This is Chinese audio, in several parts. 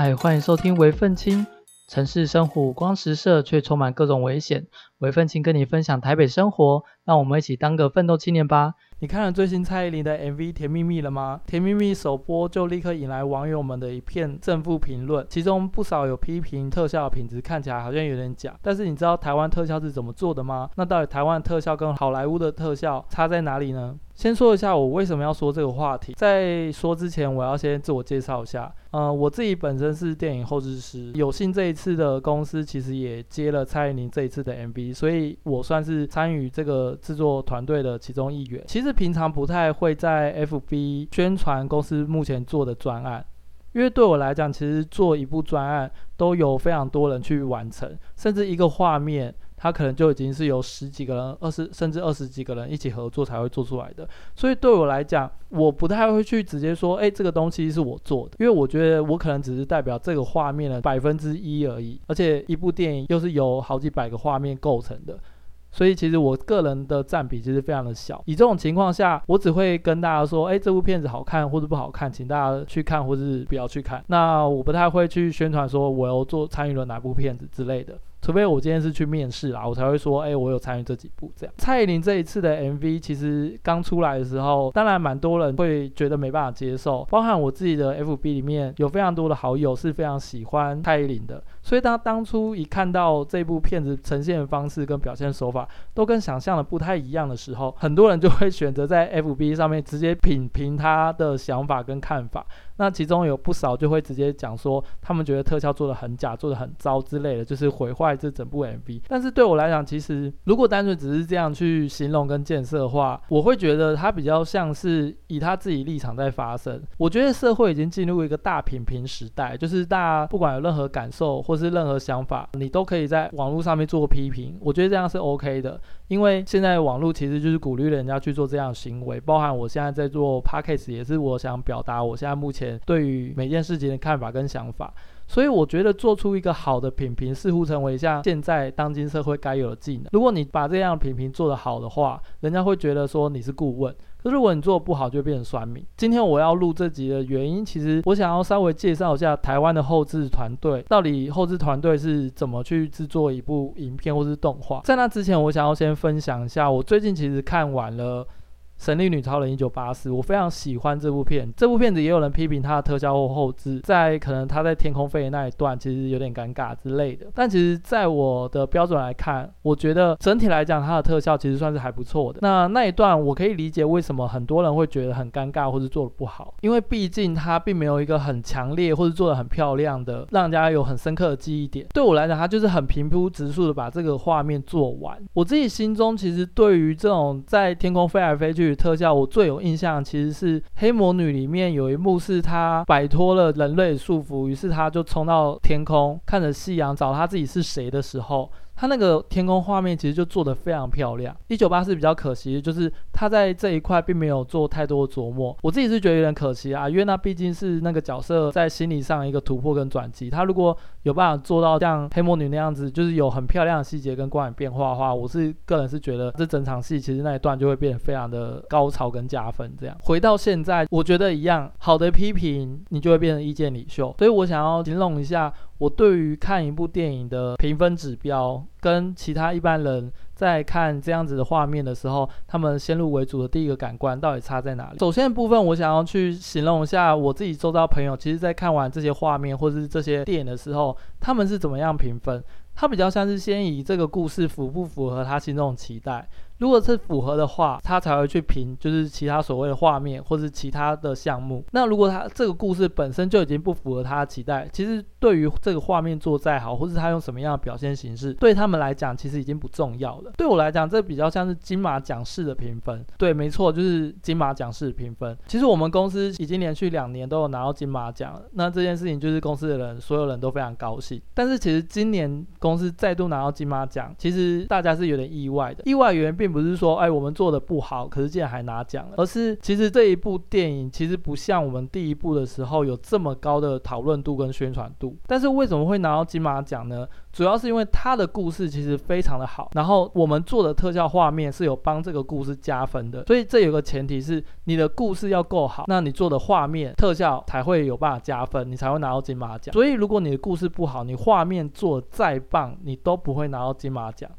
嗨，欢迎收听微奋青。城市生活五光十色，却充满各种危险。微奋青跟你分享台北生活，让我们一起当个奋斗青年吧。你看了最新蔡依林的 MV《甜蜜蜜》了吗？《甜蜜蜜》首播就立刻引来网友们的一片正负评论，其中不少有批评特效品质看起来好像有点假。但是你知道台湾特效是怎么做的吗？那到底台湾特效跟好莱坞的特效差在哪里呢？先说一下我为什么要说这个话题。在说之前，我要先自我介绍一下。呃，我自己本身是电影后制师，有幸这一次的公司其实也接了蔡依林这一次的 MV，所以我算是参与这个制作团队的其中一员。其实平常不太会在 FB 宣传公司目前做的专案，因为对我来讲，其实做一部专案都有非常多人去完成，甚至一个画面。他可能就已经是由十几个人、二十甚至二十几个人一起合作才会做出来的，所以对我来讲，我不太会去直接说，哎，这个东西是我做的，因为我觉得我可能只是代表这个画面的百分之一而已，而且一部电影又是由好几百个画面构成的，所以其实我个人的占比其实非常的小。以这种情况下，我只会跟大家说，哎，这部片子好看或者不好看，请大家去看或是不要去看。那我不太会去宣传说我要做参与了哪部片子之类的。除非我今天是去面试啦，我才会说，哎、我有参与这几部这样。蔡依林这一次的 MV 其实刚出来的时候，当然蛮多人会觉得没办法接受，包含我自己的 FB 里面有非常多的好友是非常喜欢蔡依林的，所以当当初一看到这部片子呈现的方式跟表现手法都跟想象的不太一样的时候，很多人就会 选择在 FB 上面直接品评他的想法跟看法。那其中有不少就会直接讲说，他们觉得特效做得很假，做得很糟之类的，就是毁坏这整部 MV。但是对我来讲，其实如果单纯只是这样去形容跟建设的话，我会觉得他比较像是以他自己立场在发声。我觉得社会已经进入一个大品评时代，就是大家不管有任何感受或是任何想法，你都可以在网络上面做批评。我觉得这样是 OK 的，因为现在网络其实就是鼓励人家去做这样的行为。包含我现在在做 Podcast，也是我想表达我现在目前。对于每件事情的看法跟想法，所以我觉得做出一个好的品评，似乎成为像现在当今社会该有的技能。如果你把这样的品评做得好的话，人家会觉得说你是顾问；可如果你做的不好，就会变成酸民。今天我要录这集的原因，其实我想要稍微介绍一下台湾的后置团队，到底后置团队是怎么去制作一部影片或是动画。在那之前，我想要先分享一下，我最近其实看完了。神力女超人一九八四，我非常喜欢这部片。这部片子也有人批评它的特效或后制，在可能他在天空飞的那一段，其实有点尴尬之类的。但其实，在我的标准来看，我觉得整体来讲，它的特效其实算是还不错的。那那一段，我可以理解为什么很多人会觉得很尴尬或是做的不好，因为毕竟它并没有一个很强烈或是做的很漂亮的，让人家有很深刻的记忆点。对我来讲，它就是很平铺直述的把这个画面做完。我自己心中其实对于这种在天空飞来飞去，特效我最有印象，其实是《黑魔女》里面有一幕，是她摆脱了人类的束缚，于是她就冲到天空，看着夕阳，找她自己是谁的时候。他那个天空画面其实就做得非常漂亮。一九八四比较可惜的就是他在这一块并没有做太多琢磨，我自己是觉得有点可惜啊，因为那毕竟是那个角色在心理上一个突破跟转机。他如果有办法做到像黑魔女那样子，就是有很漂亮的细节跟光影变化的话，我是个人是觉得这整场戏其实那一段就会变得非常的高潮跟加分。这样回到现在，我觉得一样好的批评你就会变成意见领袖，所以我想要形容一下。我对于看一部电影的评分指标，跟其他一般人在看这样子的画面的时候，他们先入为主的第一个感官到底差在哪里？首先的部分，我想要去形容一下我自己周遭朋友，其实在看完这些画面或者是这些电影的时候，他们是怎么样评分？他比较像是先以这个故事符不符合他心中的期待。如果是符合的话，他才会去评，就是其他所谓的画面或是其他的项目。那如果他这个故事本身就已经不符合他的期待，其实对于这个画面做再好，或是他用什么样的表现形式，对他们来讲其实已经不重要了。对我来讲，这比较像是金马奖式的评分。对，没错，就是金马奖式的评分。其实我们公司已经连续两年都有拿到金马奖了，那这件事情就是公司的人所有人都非常高兴。但是其实今年公司再度拿到金马奖，其实大家是有点意外的。意外原因并并不是说，哎，我们做的不好，可是竟然还拿奖了，而是其实这一部电影其实不像我们第一部的时候有这么高的讨论度跟宣传度。但是为什么会拿到金马奖呢？主要是因为它的故事其实非常的好，然后我们做的特效画面是有帮这个故事加分的。所以这有个前提是你的故事要够好，那你做的画面特效才会有办法加分，你才会拿到金马奖。所以如果你的故事不好，你画面做再棒，你都不会拿到金马奖。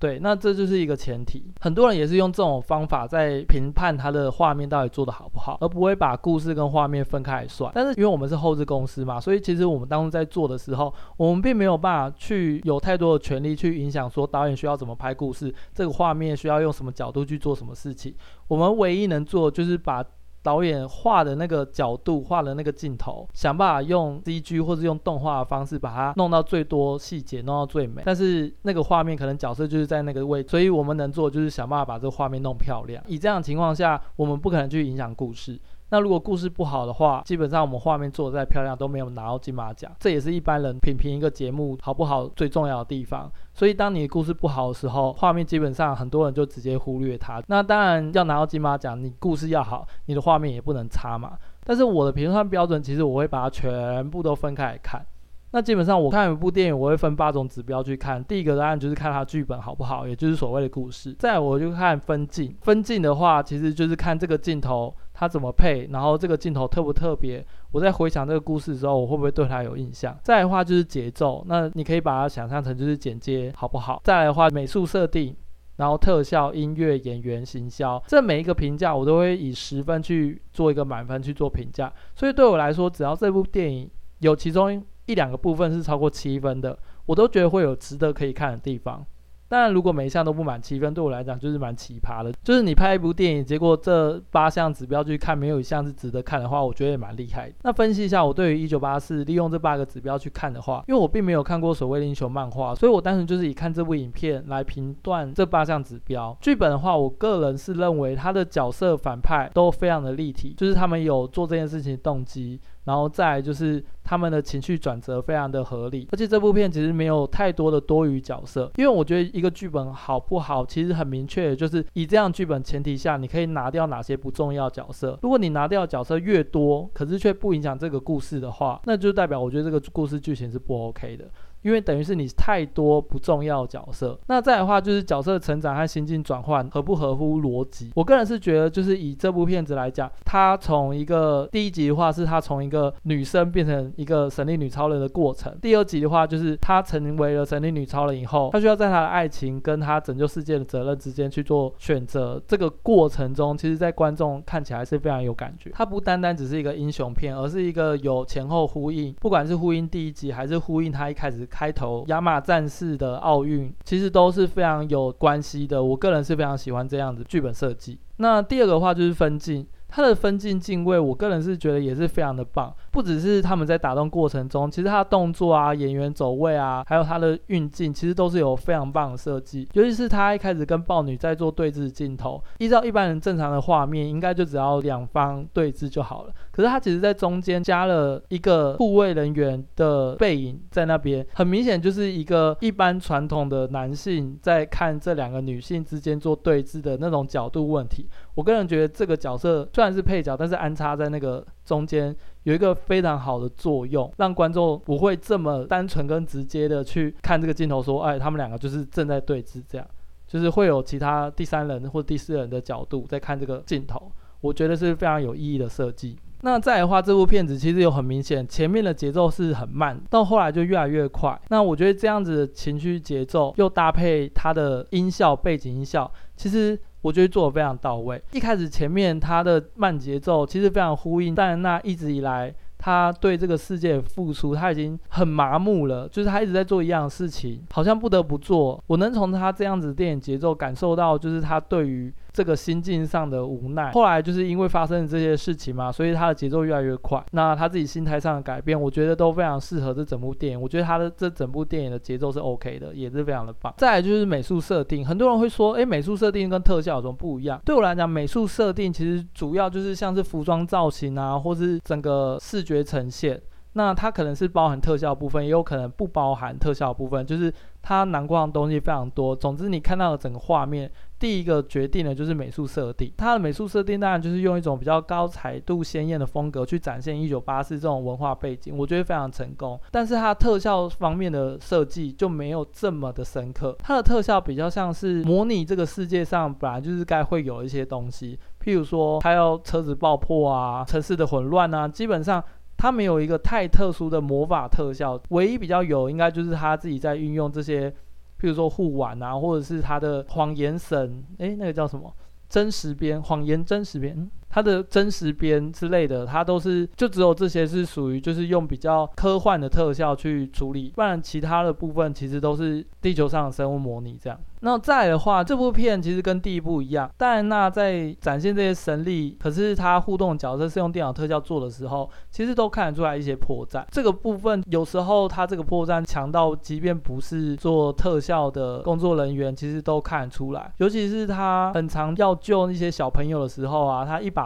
对，那这就是一个前提。很多人也是用这种方法在评判他的画面到底做得好不好，而不会把故事跟画面分开来算。但是因为我们是后制公司嘛，所以其实我们当初在做的时候，我们并没有办法去有太多的权利去影响说导演需要怎么拍故事，这个画面需要用什么角度去做什么事情。我们唯一能做就是把。导演画的那个角度，画的那个镜头，想办法用 CG 或者用动画的方式把它弄到最多细节，弄到最美。但是那个画面可能角色就是在那个位置，所以我们能做就是想办法把这个画面弄漂亮。以这样的情况下，我们不可能去影响故事。那如果故事不好的话，基本上我们画面做得再漂亮都没有拿到金马奖，这也是一般人品评一个节目好不好最重要的地方。所以当你的故事不好的时候，画面基本上很多人就直接忽略它。那当然要拿到金马奖，你故事要好，你的画面也不能差嘛。但是我的评判标准其实我会把它全部都分开来看。那基本上我看一部电影，我会分八种指标去看。第一个当然就是看它剧本好不好，也就是所谓的故事。再我就看分镜，分镜的话其实就是看这个镜头它怎么配，然后这个镜头特不特别。我在回想这个故事的时候，我会不会对它有印象？再来的话就是节奏，那你可以把它想象成就是剪接好不好？再来的话美术设定，然后特效、音乐、演员、行销，这每一个评价我都会以十分去做一个满分去做评价。所以对我来说，只要这部电影有其中一两个部分是超过七分的，我都觉得会有值得可以看的地方。当然，如果每一项都不满七分，对我来讲就是蛮奇葩的。就是你拍一部电影，结果这八项指标去看，没有一项是值得看的话，我觉得也蛮厉害。那分析一下，我对于一九八四利用这八个指标去看的话，因为我并没有看过所谓的英雄漫画，所以我单纯就是以看这部影片来评断这八项指标。剧本的话，我个人是认为他的角色反派都非常的立体，就是他们有做这件事情的动机。然后再来就是他们的情绪转折非常的合理，而且这部片其实没有太多的多余角色，因为我觉得一个剧本好不好，其实很明确，就是以这样剧本前提下，你可以拿掉哪些不重要角色。如果你拿掉角色越多，可是却不影响这个故事的话，那就代表我觉得这个故事剧情是不 OK 的。因为等于是你太多不重要角色，那再的话就是角色成长和心境转换合不合乎逻辑。我个人是觉得，就是以这部片子来讲，它从一个第一集的话是它从一个女生变成一个神力女超人的过程，第二集的话就是她成为了神力女超人以后，她需要在她的爱情跟她拯救世界的责任之间去做选择。这个过程中，其实在观众看起来是非常有感觉。它不单单只是一个英雄片，而是一个有前后呼应，不管是呼应第一集还是呼应它一开始。开头亚马战士的奥运其实都是非常有关系的，我个人是非常喜欢这样子剧本设计。那第二个话就是分镜。它的分镜镜位，我个人是觉得也是非常的棒。不只是他们在打斗过程中，其实他的动作啊、演员走位啊，还有他的运镜，其实都是有非常棒的设计。尤其是他一开始跟豹女在做对峙镜头，依照一般人正常的画面，应该就只要两方对峙就好了。可是他其实在中间加了一个护卫人员的背影在那边，很明显就是一个一般传统的男性在看这两个女性之间做对峙的那种角度问题。我个人觉得这个角色虽然是配角，但是安插在那个中间有一个非常好的作用，让观众不会这么单纯跟直接的去看这个镜头，说，哎，他们两个就是正在对峙，这样就是会有其他第三人或第四人的角度在看这个镜头，我觉得是非常有意义的设计。那再的话，这部片子其实有很明显，前面的节奏是很慢，到后来就越来越快。那我觉得这样子的情绪节奏又搭配它的音效、背景音效，其实。我觉得做得非常到位。一开始前面它的慢节奏其实非常呼应，但那一直以来他对这个世界的付出，他已经很麻木了，就是他一直在做一样的事情，好像不得不做。我能从他这样子电影节奏感受到，就是他对于。这个心境上的无奈，后来就是因为发生了这些事情嘛，所以他的节奏越来越快。那他自己心态上的改变，我觉得都非常适合这整部电影。我觉得他的这整部电影的节奏是 OK 的，也是非常的棒。再来就是美术设定，很多人会说，诶，美术设定跟特效有什么不一样？对我来讲，美术设定其实主要就是像是服装造型啊，或是整个视觉呈现。那它可能是包含特效部分，也有可能不包含特效部分，就是它囊括的东西非常多。总之，你看到的整个画面。第一个决定的就是美术设定。它的美术设定当然就是用一种比较高彩度、鲜艳的风格去展现一九八四这种文化背景，我觉得非常成功。但是它特效方面的设计就没有这么的深刻，它的特效比较像是模拟这个世界上本来就是该会有一些东西，譬如说它要车子爆破啊、城市的混乱啊，基本上。它没有一个太特殊的魔法特效，唯一比较有应该就是他自己在运用这些，比如说护腕啊，或者是他的谎言神，诶，那个叫什么？真实边，谎言真实边。它的真实边之类的，它都是就只有这些是属于就是用比较科幻的特效去处理，不然其他的部分其实都是地球上的生物模拟这样。那再的话，这部片其实跟第一部一样，戴安娜在展现这些神力，可是她互动角色是用电脑特效做的时候，其实都看得出来一些破绽。这个部分有时候它这个破绽强到，即便不是做特效的工作人员，其实都看得出来。尤其是他很常要救那些小朋友的时候啊，他一把。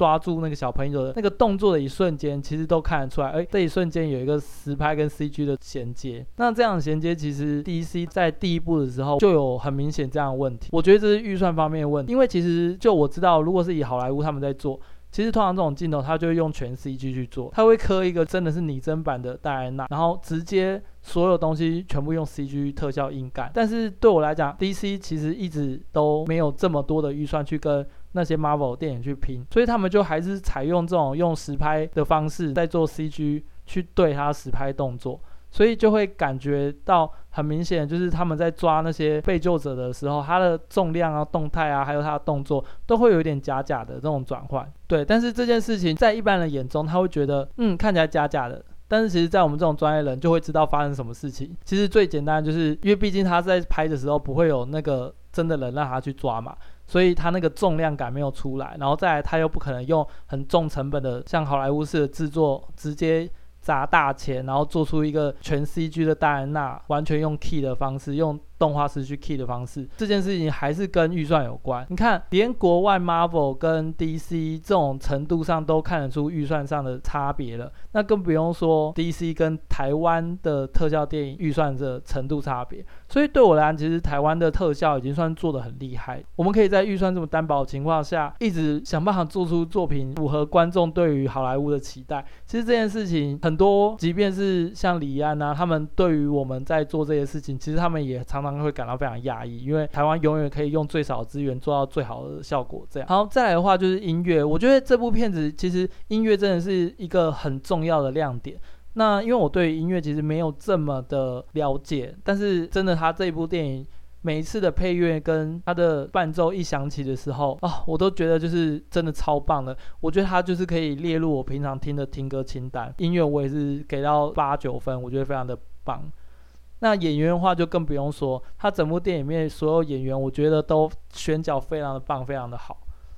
抓住那个小朋友的那个动作的一瞬间，其实都看得出来。哎，这一瞬间有一个实拍跟 CG 的衔接。那这样的衔接，其实 DC 在第一部的时候就有很明显这样的问题。我觉得这是预算方面的问题，因为其实就我知道，如果是以好莱坞他们在做，其实通常这种镜头，他就会用全 CG 去做，他会刻一个真的是拟真版的戴安娜，然后直接所有东西全部用 CG 特效硬干。但是对我来讲，DC 其实一直都没有这么多的预算去跟。那些 Marvel 电影去拼，所以他们就还是采用这种用实拍的方式在做 CG 去对它实拍动作，所以就会感觉到很明显，就是他们在抓那些被救者的时候，它的重量啊、动态啊，还有它的动作都会有一点假假的这种转换。对，但是这件事情在一般人眼中，他会觉得嗯看起来假假的，但是其实在我们这种专业人就会知道发生什么事情。其实最简单就是因为毕竟他在拍的时候不会有那个真的人让他去抓嘛。所以他那个重量感没有出来，然后再来，他又不可能用很重成本的像好莱坞式的制作，直接砸大钱，然后做出一个全 CG 的戴安娜，完全用 key 的方式用。动画师去 key 的方式，这件事情还是跟预算有关。你看，连国外 Marvel 跟 DC 这种程度上都看得出预算上的差别了，那更不用说 DC 跟台湾的特效电影预算的程度差别。所以对我来讲，其实台湾的特效已经算做得很厉害。我们可以在预算这么单薄的情况下，一直想办法做出作品符合观众对于好莱坞的期待。其实这件事情很多，即便是像李安啊，他们对于我们在做这些事情，其实他们也常常。会感到非常讶异，因为台湾永远可以用最少资源做到最好的效果。这样，好，再来的话就是音乐。我觉得这部片子其实音乐真的是一个很重要的亮点。那因为我对音乐其实没有这么的了解，但是真的，他这一部电影每一次的配乐跟他的伴奏一响起的时候啊，我都觉得就是真的超棒的。我觉得他就是可以列入我平常听的听歌清单。音乐我也是给到八九分，我觉得非常的棒。那演员的话就更不用说，他整部电影里面所有演员，我觉得都选角非常的棒，非常的好。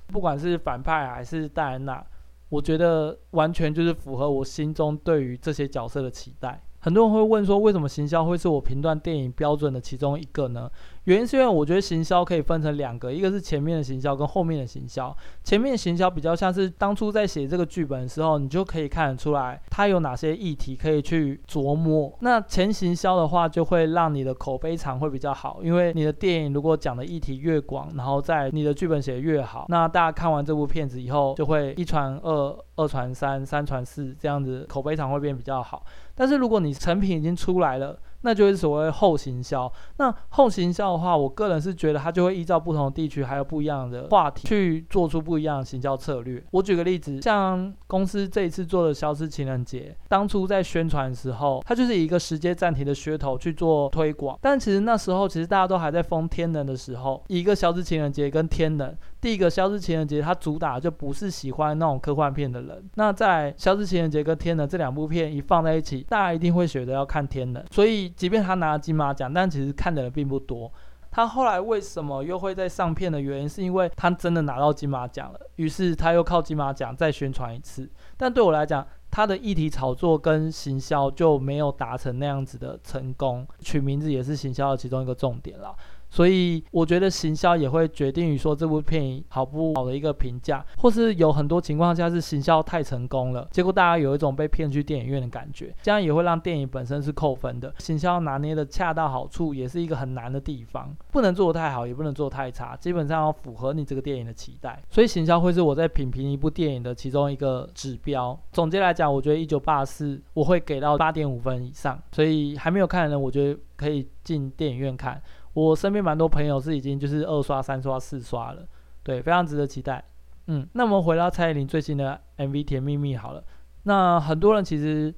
不管是反派还是戴安娜，我觉得完全就是符合我心中对于这些角色的期待。很多人会问说，为什么行销会是我评断电影标准的其中一个呢？原因是因为我觉得行销可以分成两个，一个是前面的行销跟后面的行销。前面行销比较像是当初在写这个剧本的时候，你就可以看得出来它有哪些议题可以去琢磨。那前行销的话，就会让你的口碑场会比较好，因为你的电影如果讲的议题越广，然后在你的剧本写越好，那大家看完这部片子以后，就会一传二，二传三，三传四，这样子口碑场会变比较好。但是如果你成品已经出来了，那就是所谓后行销。那后行销的话，我个人是觉得它就会依照不同的地区，还有不一样的话题，去做出不一样的行销策略。我举个例子，像公司这一次做的消失情人节，当初在宣传的时候，它就是一个时间暂停的噱头去做推广。但其实那时候，其实大家都还在封天能的时候，一个消失情人节跟天能，第一个消失情人节它主打就不是喜欢那种科幻片的人。那在消失情人节跟天能这两部片一放在一起，大家一定会选择要看天能。所以。即便他拿了金马奖，但其实看的人并不多。他后来为什么又会在上片的原因，是因为他真的拿到金马奖了，于是他又靠金马奖再宣传一次。但对我来讲，他的议题炒作跟行销就没有达成那样子的成功。取名字也是行销的其中一个重点啦。所以我觉得行销也会决定于说这部片影好不好的一个评价，或是有很多情况下是行销太成功了，结果大家有一种被骗去电影院的感觉，这样也会让电影本身是扣分的。行销拿捏的恰到好处也是一个很难的地方，不能做得太好，也不能做得太差，基本上要符合你这个电影的期待。所以行销会是我在品评一部电影的其中一个指标。总结来讲，我觉得《一九八四》我会给到八点五分以上，所以还没有看的人，我觉得可以进电影院看。我身边蛮多朋友是已经就是二刷、三刷、四刷了，对，非常值得期待。嗯，那我们回到蔡依林最新的 MV《甜蜜蜜》好了。那很多人其实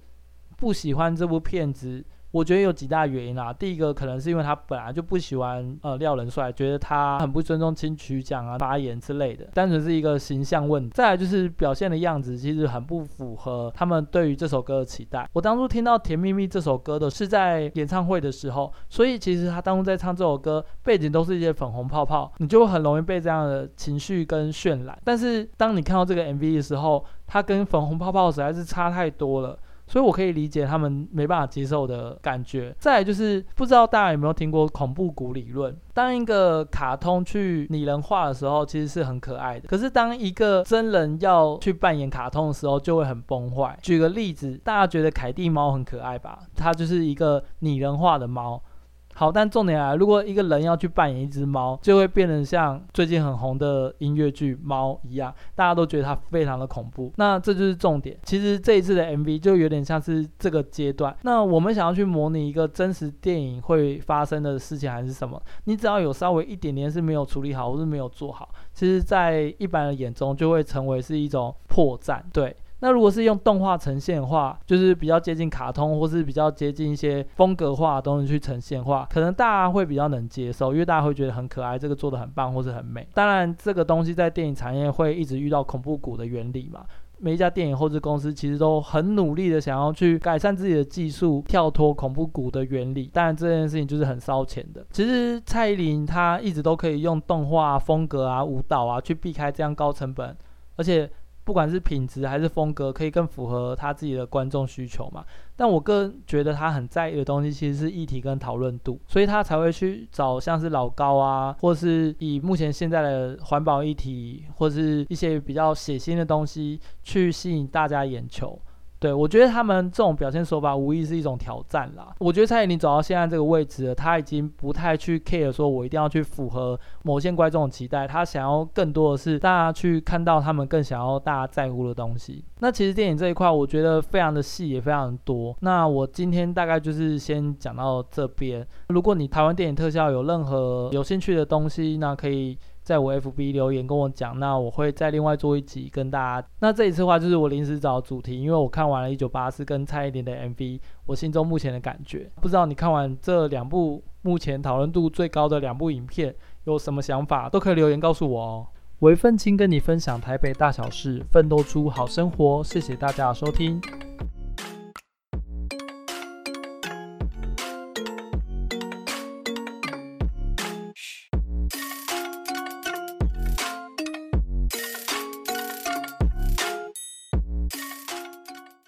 不喜欢这部片子。我觉得有几大原因啊，第一个可能是因为他本来就不喜欢呃廖仁帅，觉得他很不尊重金曲奖啊发言之类的，单纯是一个形象问题。再来就是表现的样子其实很不符合他们对于这首歌的期待。我当初听到《甜蜜蜜》这首歌的是在演唱会的时候，所以其实他当初在唱这首歌，背景都是一些粉红泡泡，你就很容易被这样的情绪跟渲染。但是当你看到这个 MV 的时候，它跟粉红泡泡实在是差太多了。所以我可以理解他们没办法接受的感觉。再就是不知道大家有没有听过恐怖谷理论？当一个卡通去拟人化的时候，其实是很可爱的。可是当一个真人要去扮演卡通的时候，就会很崩坏。举个例子，大家觉得凯蒂猫很可爱吧？它就是一个拟人化的猫。好，但重点来，如果一个人要去扮演一只猫，就会变得像最近很红的音乐剧《猫》一样，大家都觉得它非常的恐怖。那这就是重点。其实这一次的 MV 就有点像是这个阶段。那我们想要去模拟一个真实电影会发生的事情，还是什么？你只要有稍微一点点是没有处理好，或是没有做好，其实，在一般人眼中就会成为是一种破绽。对。那如果是用动画呈现的话，就是比较接近卡通，或是比较接近一些风格化的东西去呈现的话，可能大家会比较能接受，因为大家会觉得很可爱，这个做得很棒，或是很美。当然，这个东西在电影产业会一直遇到恐怖谷的原理嘛。每一家电影后制公司其实都很努力的想要去改善自己的技术，跳脱恐怖谷的原理。当然，这件事情就是很烧钱的。其实蔡依林她一直都可以用动画风格啊、舞蹈啊去避开这样高成本，而且。不管是品质还是风格，可以更符合他自己的观众需求嘛。但我个人觉得他很在意的东西，其实是议题跟讨论度，所以他才会去找像是老高啊，或是以目前现在的环保议题，或是一些比较血腥的东西，去吸引大家眼球。对，我觉得他们这种表现手法无疑是一种挑战啦。我觉得蔡依林走到现在这个位置了，他已经不太去 care 说，我一定要去符合某些观众的期待，他想要更多的是大家去看到他们更想要大家在乎的东西。那其实电影这一块，我觉得非常的细，也非常的多。那我今天大概就是先讲到这边。如果你台湾电影特效有任何有兴趣的东西，那可以。在我 FB 留言跟我讲，那我会再另外做一集跟大家。那这一次的话，就是我临时找主题，因为我看完了《一九八四》跟蔡依林的 MV，我心中目前的感觉。不知道你看完这两部目前讨论度最高的两部影片有什么想法，都可以留言告诉我哦。微奋青跟你分享台北大小事，奋斗出好生活。谢谢大家的收听。